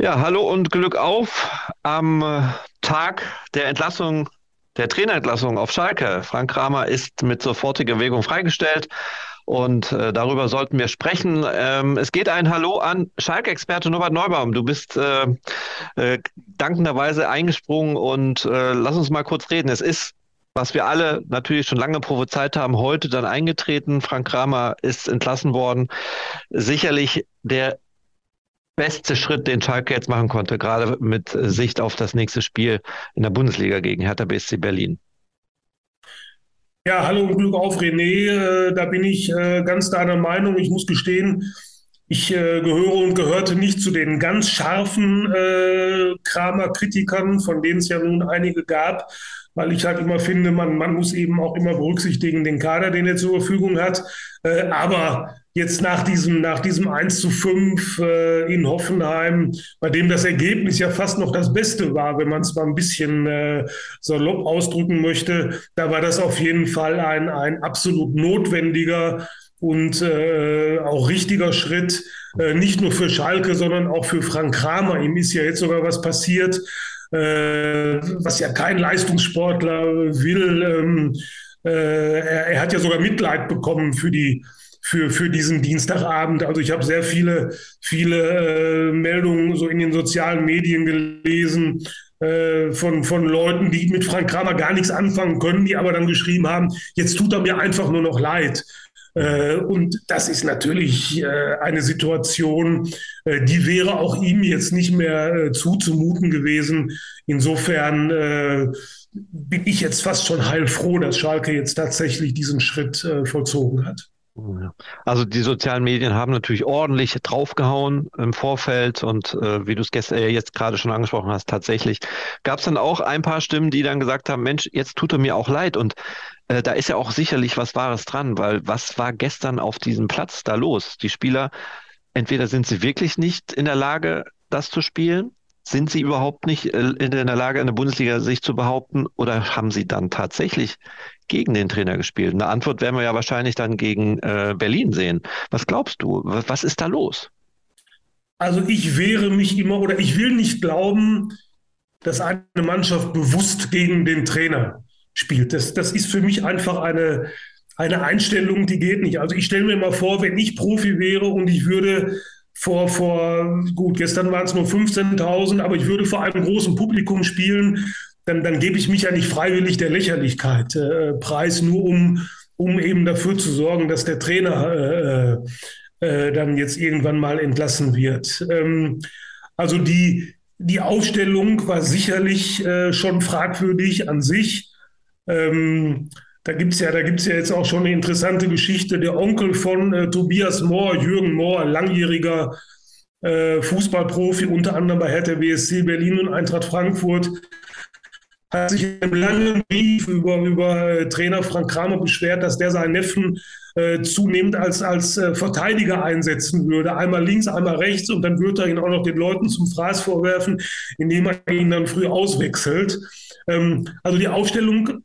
Ja, hallo und Glück auf am äh, Tag der Entlassung, der Trainerentlassung auf Schalke. Frank Kramer ist mit sofortiger Wirkung freigestellt und äh, darüber sollten wir sprechen. Ähm, es geht ein Hallo an Schalke-Experte Norbert Neubaum. Du bist äh, äh, dankenderweise eingesprungen und äh, lass uns mal kurz reden. Es ist was wir alle natürlich schon lange prophezeit haben, heute dann eingetreten. Frank Kramer ist entlassen worden. Sicherlich der beste Schritt, den Schalke jetzt machen konnte, gerade mit Sicht auf das nächste Spiel in der Bundesliga gegen Hertha BSC Berlin. Ja, hallo und Glück auf, René. Äh, da bin ich äh, ganz deiner Meinung. Ich muss gestehen, ich äh, gehöre und gehörte nicht zu den ganz scharfen Kramer-Kritikern, von denen es ja nun einige gab weil ich halt immer finde, man, man muss eben auch immer berücksichtigen den Kader, den er zur Verfügung hat. Aber jetzt nach diesem, nach diesem 1 zu 5 äh, in Hoffenheim, bei dem das Ergebnis ja fast noch das Beste war, wenn man es mal ein bisschen äh, salopp ausdrücken möchte, da war das auf jeden Fall ein, ein absolut notwendiger und äh, auch richtiger Schritt, äh, nicht nur für Schalke, sondern auch für Frank Kramer. Ihm ist ja jetzt sogar was passiert, äh, was ja kein Leistungssportler will. Ähm, äh, er, er, hat ja sogar Mitleid bekommen für die für, für diesen Dienstagabend. Also ich habe sehr viele, viele äh, Meldungen so in den sozialen Medien gelesen äh, von, von Leuten, die mit Frank Kramer gar nichts anfangen können, die aber dann geschrieben haben, jetzt tut er mir einfach nur noch leid. Äh, und das ist natürlich äh, eine Situation, äh, die wäre auch ihm jetzt nicht mehr zuzumuten gewesen. Insofern bin ich jetzt fast schon heilfroh, dass Schalke jetzt tatsächlich diesen Schritt vollzogen hat. Also die sozialen Medien haben natürlich ordentlich draufgehauen im Vorfeld und äh, wie du es gestern äh, jetzt gerade schon angesprochen hast, tatsächlich gab es dann auch ein paar Stimmen, die dann gesagt haben, Mensch, jetzt tut er mir auch leid und äh, da ist ja auch sicherlich was Wahres dran, weil was war gestern auf diesem Platz da los? Die Spieler, entweder sind sie wirklich nicht in der Lage, das zu spielen, sind sie überhaupt nicht äh, in der Lage, in der Bundesliga sich zu behaupten oder haben sie dann tatsächlich gegen den Trainer gespielt? Eine Antwort werden wir ja wahrscheinlich dann gegen äh, Berlin sehen. Was glaubst du? Was ist da los? Also ich wehre mich immer oder ich will nicht glauben, dass eine Mannschaft bewusst gegen den Trainer spielt. Das, das ist für mich einfach eine, eine Einstellung, die geht nicht. Also ich stelle mir mal vor, wenn ich Profi wäre und ich würde vor, vor gut, gestern waren es nur 15.000, aber ich würde vor einem großen Publikum spielen, dann, dann gebe ich mich ja nicht freiwillig der Lächerlichkeit äh, preis, nur um, um eben dafür zu sorgen, dass der Trainer äh, äh, dann jetzt irgendwann mal entlassen wird. Ähm, also die, die Aufstellung war sicherlich äh, schon fragwürdig an sich. Ähm, da gibt es ja, ja jetzt auch schon eine interessante Geschichte. Der Onkel von äh, Tobias Mohr, Jürgen Mohr, langjähriger äh, Fußballprofi, unter anderem bei Hertha BSC Berlin und Eintracht Frankfurt, hat sich in einem langen Brief über, über äh, Trainer Frank Kramer beschwert, dass der seinen Neffen äh, zunehmend als, als äh, Verteidiger einsetzen würde. Einmal links, einmal rechts und dann würde er ihn auch noch den Leuten zum Fraß vorwerfen, indem er ihn dann früh auswechselt. Ähm, also die Aufstellung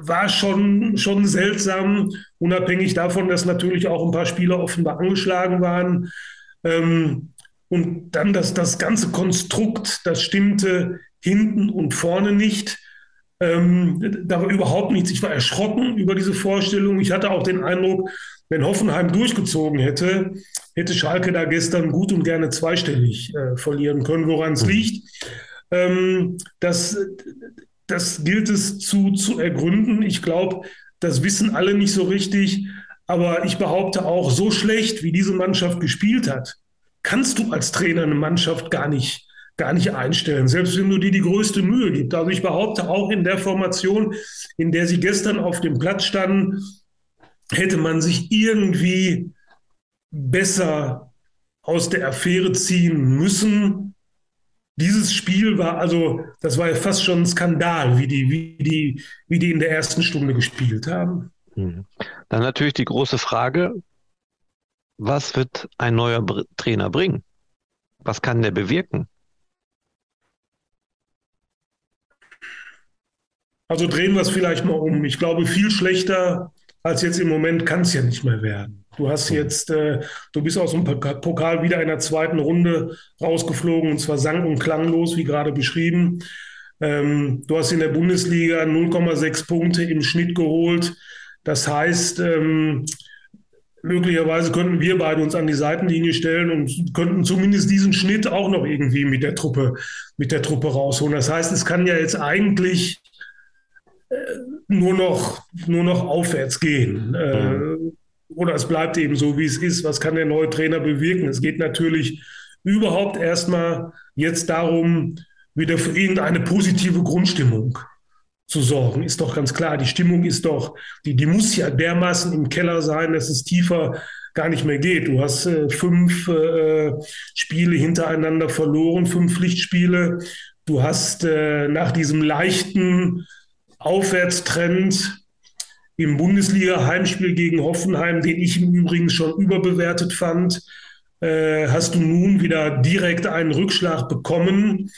war schon, schon seltsam, unabhängig davon, dass natürlich auch ein paar Spieler offenbar angeschlagen waren. Ähm, und dann das, das ganze Konstrukt, das stimmte hinten und vorne nicht. Ähm, da war überhaupt nichts. Ich war erschrocken über diese Vorstellung. Ich hatte auch den Eindruck, wenn Hoffenheim durchgezogen hätte, hätte Schalke da gestern gut und gerne zweistellig äh, verlieren können, woran es mhm. liegt. Ähm, das, das gilt es zu, zu ergründen. Ich glaube, das wissen alle nicht so richtig. Aber ich behaupte auch, so schlecht, wie diese Mannschaft gespielt hat, kannst du als Trainer eine Mannschaft gar nicht, gar nicht einstellen, selbst wenn du dir die größte Mühe gibst. Also ich behaupte auch in der Formation, in der sie gestern auf dem Platz standen, hätte man sich irgendwie besser aus der Affäre ziehen müssen dieses Spiel war also, das war ja fast schon ein Skandal, wie die, wie die, wie die in der ersten Stunde gespielt haben. Mhm. Dann natürlich die große Frage, was wird ein neuer Trainer bringen? Was kann der bewirken? Also drehen wir es vielleicht mal um. Ich glaube, viel schlechter als jetzt im Moment kann es ja nicht mehr werden. Du hast jetzt, äh, du bist aus dem Pokal wieder in der zweiten Runde rausgeflogen und zwar sang- und klanglos, wie gerade beschrieben. Ähm, du hast in der Bundesliga 0,6 Punkte im Schnitt geholt. Das heißt, ähm, möglicherweise könnten wir beide uns an die Seitenlinie stellen und könnten zumindest diesen Schnitt auch noch irgendwie mit der Truppe, mit der Truppe rausholen. Das heißt, es kann ja jetzt eigentlich äh, nur noch, nur noch aufwärts gehen. Mhm. Oder es bleibt eben so, wie es ist. Was kann der neue Trainer bewirken? Es geht natürlich überhaupt erstmal jetzt darum, wieder für irgendeine positive Grundstimmung zu sorgen, ist doch ganz klar. Die Stimmung ist doch, die, die muss ja dermaßen im Keller sein, dass es tiefer gar nicht mehr geht. Du hast äh, fünf äh, Spiele hintereinander verloren, fünf Pflichtspiele. Du hast äh, nach diesem leichten Aufwärtstrend im Bundesliga-Heimspiel gegen Hoffenheim, den ich im Übrigen schon überbewertet fand, äh, hast du nun wieder direkt einen Rückschlag bekommen.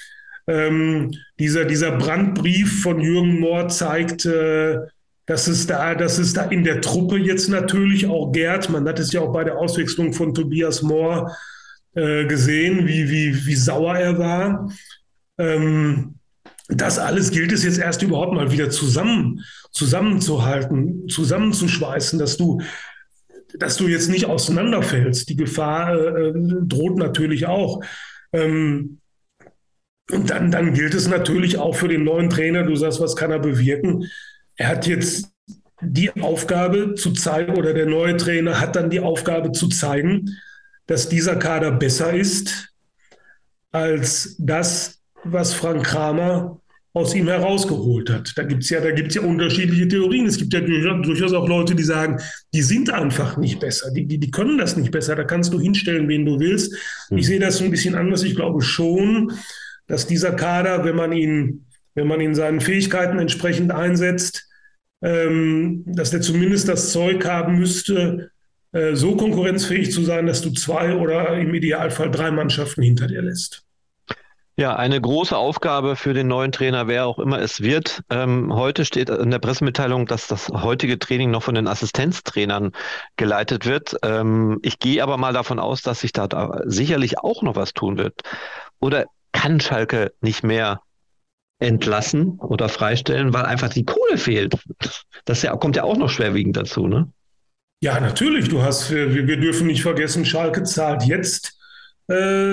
Ähm, dieser, dieser Brandbrief von Jürgen Mohr zeigt, äh, dass es, da, dass es da in der Truppe jetzt natürlich auch gärt. Man hat es ja auch bei der Auswechslung von Tobias Mohr äh, gesehen, wie, wie, wie sauer er war. Ähm, das alles gilt es jetzt erst überhaupt mal wieder zusammen, zusammenzuhalten, zusammenzuschweißen, dass du, dass du jetzt nicht auseinanderfällst. Die Gefahr äh, droht natürlich auch. Ähm, und dann, dann gilt es natürlich auch für den neuen Trainer, du sagst, was kann er bewirken? Er hat jetzt die Aufgabe zu zeigen, oder der neue Trainer hat dann die Aufgabe zu zeigen, dass dieser Kader besser ist als das, was Frank Kramer aus ihm herausgeholt hat. Da gibt es ja, ja unterschiedliche Theorien. Es gibt ja durchaus auch Leute, die sagen, die sind einfach nicht besser, die, die, die können das nicht besser. Da kannst du hinstellen, wen du willst. Ich hm. sehe das so ein bisschen anders. Ich glaube schon, dass dieser Kader, wenn man ihn, wenn man ihn seinen Fähigkeiten entsprechend einsetzt, ähm, dass der zumindest das Zeug haben müsste, äh, so konkurrenzfähig zu sein, dass du zwei oder im Idealfall drei Mannschaften hinter dir lässt. Ja, eine große Aufgabe für den neuen Trainer, wer auch immer es wird. Ähm, heute steht in der Pressemitteilung, dass das heutige Training noch von den Assistenztrainern geleitet wird. Ähm, ich gehe aber mal davon aus, dass sich da, da sicherlich auch noch was tun wird. Oder kann Schalke nicht mehr entlassen oder freistellen, weil einfach die Kohle fehlt. Das ja, kommt ja auch noch schwerwiegend dazu, ne? Ja, natürlich. Du hast, wir, wir dürfen nicht vergessen, Schalke zahlt jetzt äh,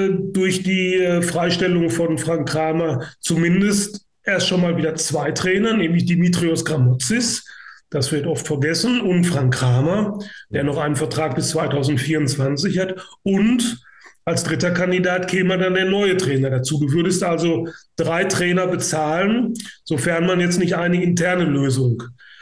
durch die äh, Freistellung von Frank Kramer zumindest erst schon mal wieder zwei Trainer, nämlich Dimitrios Gramotzis. Das wird oft vergessen. Und Frank Kramer, der noch einen Vertrag bis 2024 hat. Und als dritter Kandidat käme dann der neue Trainer dazu. Du würdest also drei Trainer bezahlen, sofern man jetzt nicht eine interne Lösung äh,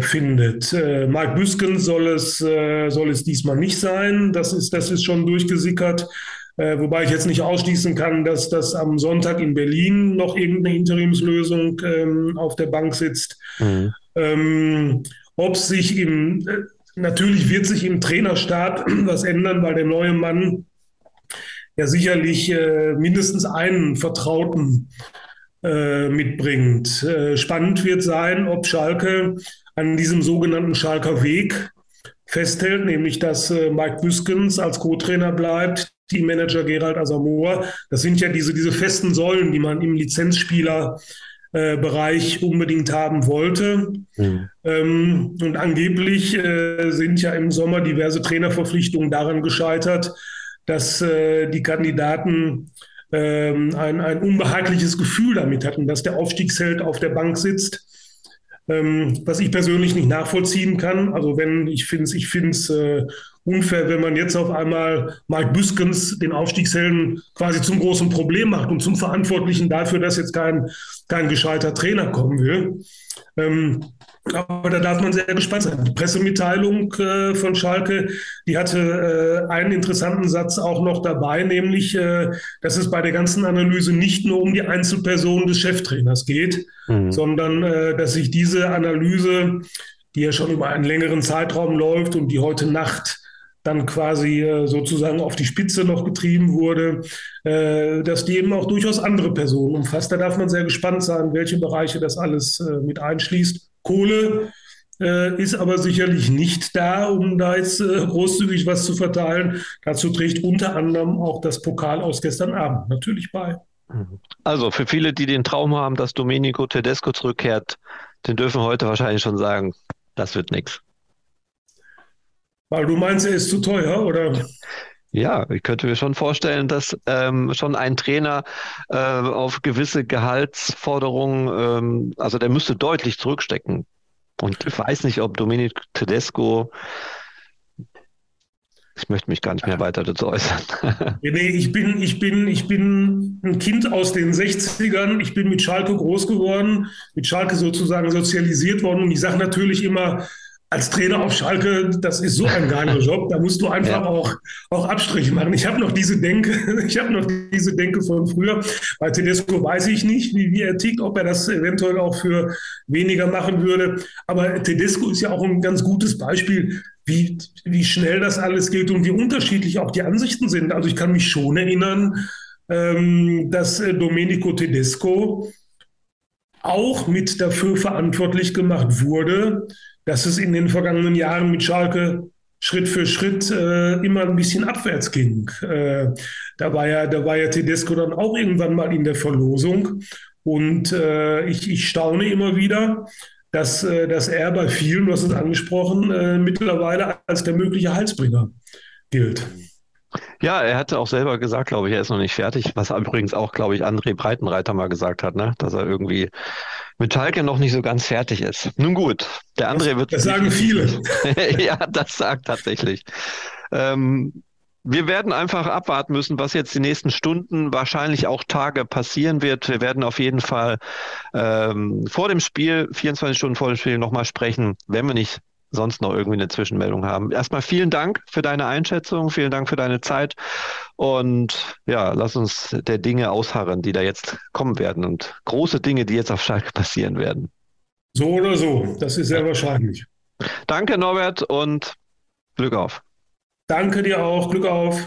findet. Äh, Mark Büsken soll es, äh, soll es diesmal nicht sein. Das ist, das ist schon durchgesickert. Äh, wobei ich jetzt nicht ausschließen kann, dass das am Sonntag in Berlin noch irgendeine Interimslösung ähm, auf der Bank sitzt. Mhm. Ähm, ob sich im, äh, natürlich wird sich im Trainerstab was ändern, weil der neue Mann ja sicherlich äh, mindestens einen Vertrauten äh, mitbringt. Äh, spannend wird sein, ob Schalke an diesem sogenannten Schalker Weg festhält, nämlich dass äh, Mike Büskens als Co-Trainer bleibt, Teammanager Gerald Asamoah. Das sind ja diese, diese festen Säulen, die man im Lizenzspieler äh, Bereich unbedingt haben wollte. Mhm. Ähm, und angeblich äh, sind ja im Sommer diverse Trainerverpflichtungen daran gescheitert, dass äh, die Kandidaten ähm, ein, ein unbehagliches Gefühl damit hatten, dass der Aufstiegsheld auf der Bank sitzt. Ähm, was ich persönlich nicht nachvollziehen kann. Also wenn ich finde es ich find's, äh, unfair, wenn man jetzt auf einmal Mike Büskens, den Aufstiegshelden, quasi zum großen Problem macht und zum Verantwortlichen dafür, dass jetzt kein, kein gescheiter Trainer kommen will. Ähm, aber da darf man sehr gespannt sein. Die Pressemitteilung äh, von Schalke, die hatte äh, einen interessanten Satz auch noch dabei, nämlich, äh, dass es bei der ganzen Analyse nicht nur um die Einzelperson des Cheftrainers geht, mhm. sondern äh, dass sich diese Analyse, die ja schon über einen längeren Zeitraum läuft und die heute Nacht dann quasi äh, sozusagen auf die Spitze noch getrieben wurde, äh, dass die eben auch durchaus andere Personen umfasst. Da darf man sehr gespannt sein, welche Bereiche das alles äh, mit einschließt. Kohle ist aber sicherlich nicht da, um da jetzt großzügig was zu verteilen. Dazu trägt unter anderem auch das Pokal aus gestern Abend natürlich bei. Also für viele, die den Traum haben, dass Domenico Tedesco zurückkehrt, den dürfen heute wahrscheinlich schon sagen, das wird nichts. Weil du meinst, er ist zu teuer, oder? Ja, ich könnte mir schon vorstellen, dass ähm, schon ein Trainer äh, auf gewisse Gehaltsforderungen, ähm, also der müsste deutlich zurückstecken. Und ich weiß nicht, ob Dominic Tedesco, ich möchte mich gar nicht mehr weiter dazu äußern. nee, ich bin, ich bin, ich bin ein Kind aus den 60ern. Ich bin mit Schalke groß geworden, mit Schalke sozusagen sozialisiert worden. Und ich sage natürlich immer, als Trainer auf Schalke, das ist so ein geiler Job, da musst du einfach ja. auch, auch Abstriche machen. Ich habe noch diese Denke, ich habe noch diese Denke von früher. Bei Tedesco weiß ich nicht, wie, wie er tickt, ob er das eventuell auch für weniger machen würde. Aber Tedesco ist ja auch ein ganz gutes Beispiel, wie, wie schnell das alles geht und wie unterschiedlich auch die Ansichten sind. Also ich kann mich schon erinnern, ähm, dass äh, Domenico Tedesco auch mit dafür verantwortlich gemacht wurde, dass es in den vergangenen Jahren mit Schalke Schritt für Schritt äh, immer ein bisschen abwärts ging. Äh, da, war ja, da war ja Tedesco dann auch irgendwann mal in der Verlosung. Und äh, ich, ich staune immer wieder, dass, äh, dass er bei vielen, du hast es angesprochen, äh, mittlerweile als der mögliche Halsbringer gilt. Ja, er hatte auch selber gesagt, glaube ich, er ist noch nicht fertig, was übrigens auch, glaube ich, André Breitenreiter mal gesagt hat, ne? dass er irgendwie mit Schalke noch nicht so ganz fertig ist. Nun gut, der André wird. Das sagen viele. ja, das sagt tatsächlich. Ähm, wir werden einfach abwarten müssen, was jetzt die nächsten Stunden, wahrscheinlich auch Tage passieren wird. Wir werden auf jeden Fall ähm, vor dem Spiel, 24 Stunden vor dem Spiel, nochmal sprechen, wenn wir nicht sonst noch irgendwie eine Zwischenmeldung haben. Erstmal vielen Dank für deine Einschätzung, vielen Dank für deine Zeit und ja, lass uns der Dinge ausharren, die da jetzt kommen werden und große Dinge, die jetzt auf Schalke passieren werden. So oder so, das ist sehr wahrscheinlich. Danke Norbert und Glück auf. Danke dir auch, Glück auf.